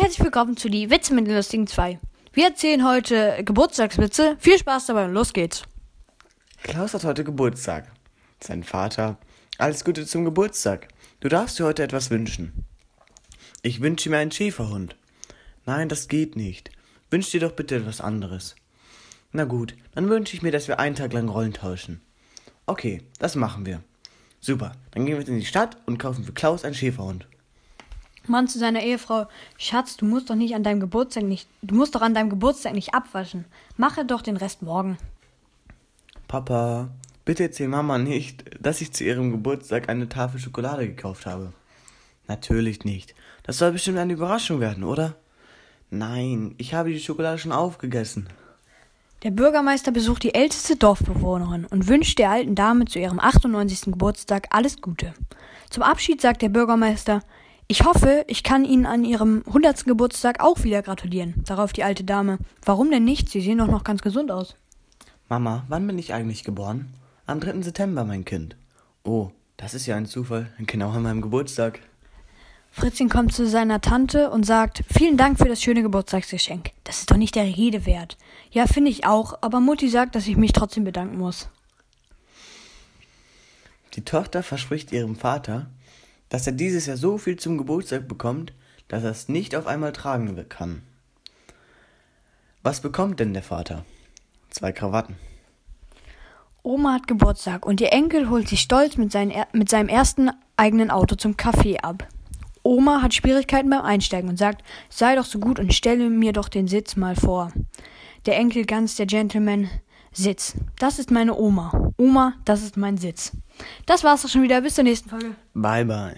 herzlich willkommen zu die Witze mit den lustigen zwei. Wir erzählen heute Geburtstagswitze. Viel Spaß dabei und los geht's. Klaus hat heute Geburtstag. Sein Vater. Alles Gute zum Geburtstag. Du darfst dir heute etwas wünschen. Ich wünsche mir einen Schäferhund. Nein, das geht nicht. Wünsch dir doch bitte etwas anderes. Na gut, dann wünsche ich mir, dass wir einen Tag lang Rollen tauschen. Okay, das machen wir. Super, dann gehen wir in die Stadt und kaufen für Klaus einen Schäferhund. Mann zu seiner Ehefrau, Schatz, du musst doch nicht an deinem Geburtstag nicht, du musst doch an deinem Geburtstag nicht abwaschen. Mache doch den Rest morgen. Papa, bitte erzähl Mama nicht, dass ich zu ihrem Geburtstag eine Tafel Schokolade gekauft habe. Natürlich nicht. Das soll bestimmt eine Überraschung werden, oder? Nein, ich habe die Schokolade schon aufgegessen. Der Bürgermeister besucht die älteste Dorfbewohnerin und wünscht der alten Dame zu ihrem 98. Geburtstag alles Gute. Zum Abschied sagt der Bürgermeister, ich hoffe, ich kann Ihnen an Ihrem 100. Geburtstag auch wieder gratulieren. Darauf die alte Dame, warum denn nicht? Sie sehen doch noch ganz gesund aus. Mama, wann bin ich eigentlich geboren? Am 3. September, mein Kind. Oh, das ist ja ein Zufall. Genau an meinem Geburtstag. Fritzchen kommt zu seiner Tante und sagt, vielen Dank für das schöne Geburtstagsgeschenk. Das ist doch nicht der Rede wert. Ja, finde ich auch, aber Mutti sagt, dass ich mich trotzdem bedanken muss. Die Tochter verspricht ihrem Vater, dass er dieses Jahr so viel zum Geburtstag bekommt, dass er es nicht auf einmal tragen kann. Was bekommt denn der Vater? Zwei Krawatten. Oma hat Geburtstag und ihr Enkel holt sich stolz mit, seinen, mit seinem ersten eigenen Auto zum Café ab. Oma hat Schwierigkeiten beim Einsteigen und sagt, sei doch so gut und stelle mir doch den Sitz mal vor. Der Enkel ganz der Gentleman, Sitz. Das ist meine Oma. Oma, das ist mein Sitz. Das war's doch schon wieder. Bis zur nächsten Folge. Bye bye.